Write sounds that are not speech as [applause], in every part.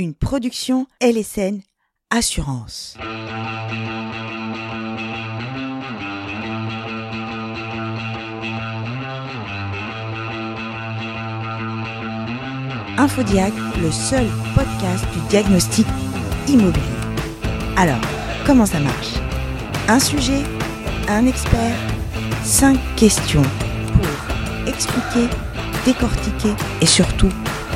une production LSN Assurance. Infodiag, le seul podcast du diagnostic immobilier. Alors, comment ça marche? Un sujet, un expert, cinq questions pour expliquer, décortiquer et surtout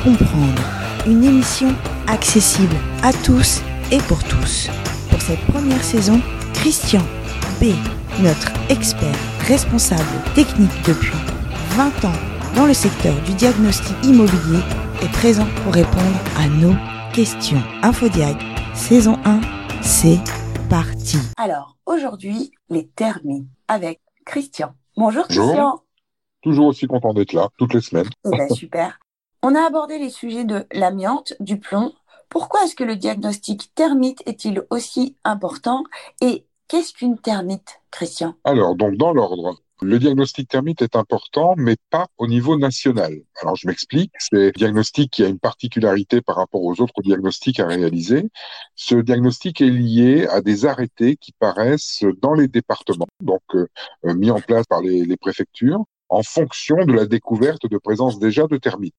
comprendre. Une émission accessible à tous et pour tous. Pour cette première saison, Christian B, notre expert responsable technique depuis 20 ans dans le secteur du diagnostic immobilier, est présent pour répondre à nos questions. Infodiag, saison 1, c'est parti. Alors, aujourd'hui, les termites avec Christian. Bonjour, Bonjour. Christian. Toujours aussi content d'être là, toutes les semaines. Eh ben, super. On a abordé les sujets de l'amiante, du plomb. Pourquoi est-ce que le diagnostic termite est-il aussi important Et qu'est-ce qu'une termite, Christian? Alors, donc dans l'ordre, le diagnostic thermite est important, mais pas au niveau national. Alors, je m'explique. C'est un diagnostic qui a une particularité par rapport aux autres diagnostics à réaliser. Ce diagnostic est lié à des arrêtés qui paraissent dans les départements, donc euh, mis en place par les, les préfectures, en fonction de la découverte de présence déjà de termites.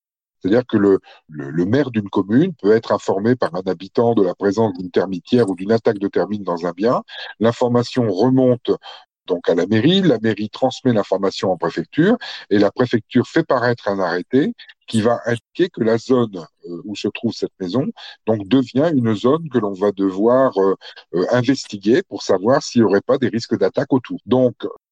C'est-à-dire que le, maire d'une commune peut être informé par un habitant de la présence d'une termitière ou d'une attaque de termites dans un bien. L'information remonte donc à la mairie, la mairie transmet l'information en préfecture et la préfecture fait paraître un arrêté qui va indiquer que la zone euh, où se trouve cette maison devient une zone que l'on va devoir euh, euh, investiguer pour savoir s'il n'y aurait pas des risques d'attaque autour.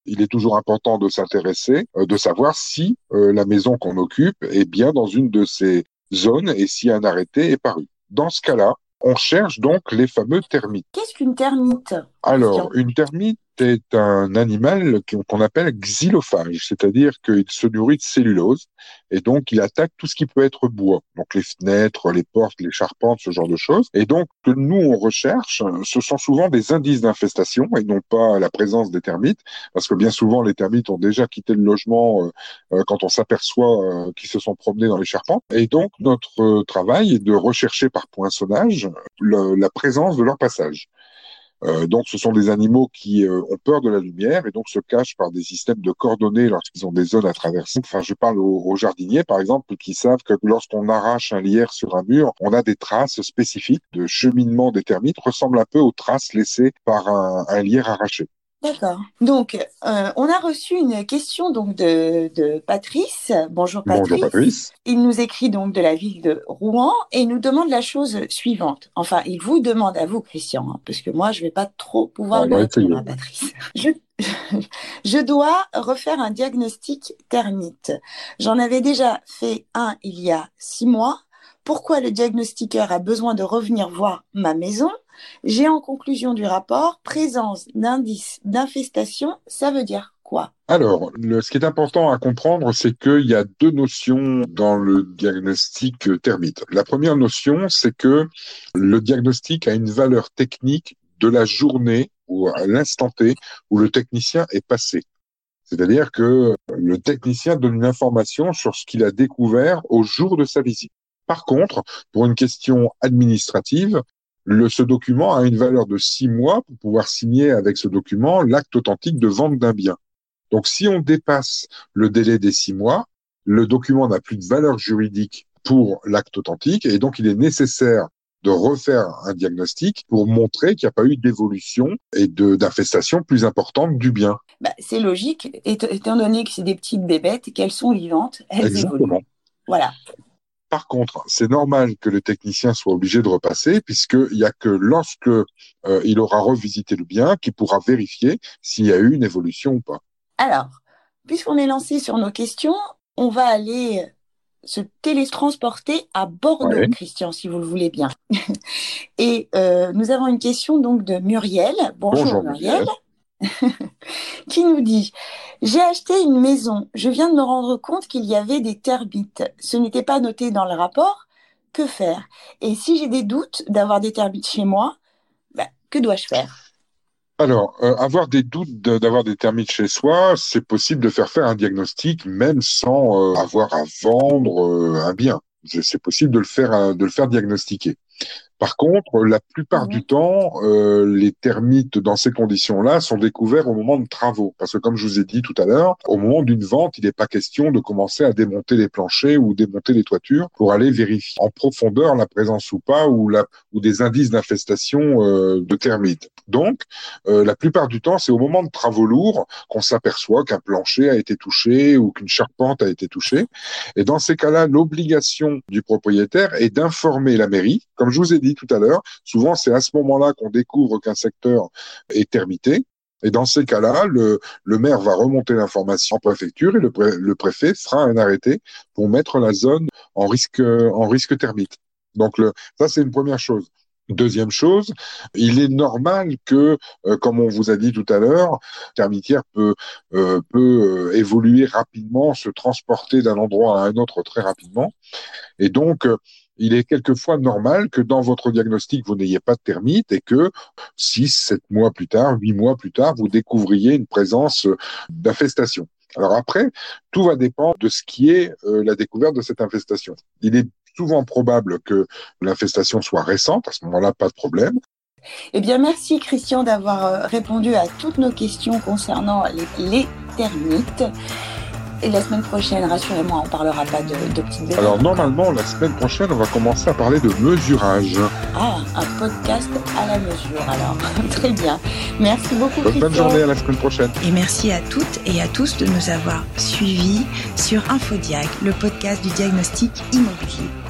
Il est toujours important de s'intéresser, euh, de savoir si euh, la maison qu'on occupe est bien dans une de ces zones et si un arrêté est paru. Dans ce cas-là, on cherche donc les fameux termites. Qu'est-ce qu'une termite? Alors, une termite est un animal qu'on appelle xylophage, c'est-à-dire qu'il se nourrit de cellulose et donc il attaque tout ce qui peut être bois, donc les fenêtres, les portes, les charpentes, ce genre de choses. Et donc, que nous on recherche, ce sont souvent des indices d'infestation et non pas la présence des termites, parce que bien souvent les termites ont déjà quitté le logement euh, quand on s'aperçoit euh, qu'ils se sont promenés dans les charpentes. Et donc, notre euh, travail est de rechercher par poinçonnage la présence de leur passage. Euh, donc, ce sont des animaux qui euh, ont peur de la lumière et donc se cachent par des systèmes de coordonnées lorsqu'ils ont des zones à traverser. Enfin, je parle aux, aux jardiniers, par exemple, qui savent que lorsqu'on arrache un lierre sur un mur, on a des traces spécifiques de cheminement des termites, ressemblent un peu aux traces laissées par un, un lierre arraché. D'accord. Donc, euh, on a reçu une question donc de, de Patrice. Bonjour Patrice. Bonjour Patrice. Il nous écrit donc de la ville de Rouen et il nous demande la chose suivante. Enfin, il vous demande à vous, Christian, hein, parce que moi, je vais pas trop pouvoir va répondre à Patrice. [laughs] Je, [laughs] je dois refaire un diagnostic termite. J'en avais déjà fait un il y a six mois. Pourquoi le diagnostiqueur a besoin de revenir voir ma maison J'ai en conclusion du rapport présence d'indices d'infestation. Ça veut dire quoi? Alors, ce qui est important à comprendre, c'est qu'il y a deux notions dans le diagnostic termite. La première notion, c'est que le diagnostic a une valeur technique de la journée ou à l'instant T où le technicien est passé. C'est-à-dire que le technicien donne une information sur ce qu'il a découvert au jour de sa visite. Par contre, pour une question administrative, le, ce document a une valeur de six mois pour pouvoir signer avec ce document l'acte authentique de vente d'un bien. Donc, si on dépasse le délai des six mois, le document n'a plus de valeur juridique pour l'acte authentique et donc il est nécessaire de refaire un diagnostic pour montrer qu'il n'y a pas eu d'évolution et d'infestation plus importante du bien. bah, C'est logique, étant étant donné que c'est des petites bébêtes, qu'elles sont vivantes, elles Exactement. évoluent. Voilà. Par contre, c'est normal que le technicien soit obligé de repasser, puisqu'il n'y a que lorsque euh, il aura revisité le bien qu'il pourra vérifier s'il y a eu une évolution ou pas. Alors, puisqu'on est lancé sur nos questions, on va aller se télétransporter à Bordeaux, Ouais. Christian, si vous le voulez bien. [laughs] Et euh, nous avons une question donc de Muriel. Bonjour, Bonjour, Muriel. [laughs] qui nous dit J'ai acheté une maison. Je viens de me rendre compte qu'il y avait des termites. Ce n'était pas noté dans le rapport. Que faire? Et si j'ai des doutes d'avoir des termites chez moi, bah, que dois-je faire? Alors, euh, avoir des doutes d'avoir des termites chez soi, c'est possible de faire faire un diagnostic même sans euh, avoir à vendre euh, un bien. C'est possible de le faire diagnostiquer. Par contre, la plupart du temps, euh, les termites dans ces conditions-là sont découverts au moment de travaux. Parce que comme je vous ai dit tout à l'heure, au moment d'une vente, il n'est pas question de commencer à démonter les planchers ou démonter les toitures pour aller vérifier en profondeur la présence ou pas ou, la, ou des indices d'infestation euh, de termites. Donc, euh, la plupart du temps, c'est au moment de travaux lourds qu'on s'aperçoit qu'un plancher a été touché ou qu'une charpente a été touchée. Et dans ces cas-là, l'obligation du propriétaire est d'informer la mairie. Comme je vous ai dit tout à l'heure, souvent c'est à ce moment-là qu'on découvre qu'un secteur est termité. Et dans ces cas-là, le, le, maire va remonter l'information en préfecture et le, le, préfet fera un arrêté pour mettre la zone en risque, en risque thermite. Donc ça, c'est une première chose. Deuxième chose, il est normal que, euh, comme on vous a dit tout à l'heure, termitière peut euh, peut euh, évoluer rapidement, se transporter d'un endroit à un autre très rapidement, et donc il est quelquefois normal que dans votre diagnostic, vous n'ayez pas de termite et que six, sept mois plus tard, huit mois plus tard, vous découvriez une présence d'infestation. Alors après, tout va dépendre de ce qui est la découverte de cette infestation. Il est souvent probable que l'infestation soit récente, à ce moment-là, pas de problème. Eh bien, merci Christian d'avoir euh, répondu à toutes nos questions concernant les termites. Et la semaine prochaine, rassurez-moi, on parlera pas de, de petites Alors normalement, la semaine prochaine, on va commencer à parler de mesurage. Ah, un podcast à la mesure alors. [laughs] Très bien. Merci beaucoup. Bonne Bonne journée, à la semaine prochaine. Et merci à toutes et à tous de nous avoir suivis sur Infodiag, le podcast du diagnostic immobilier.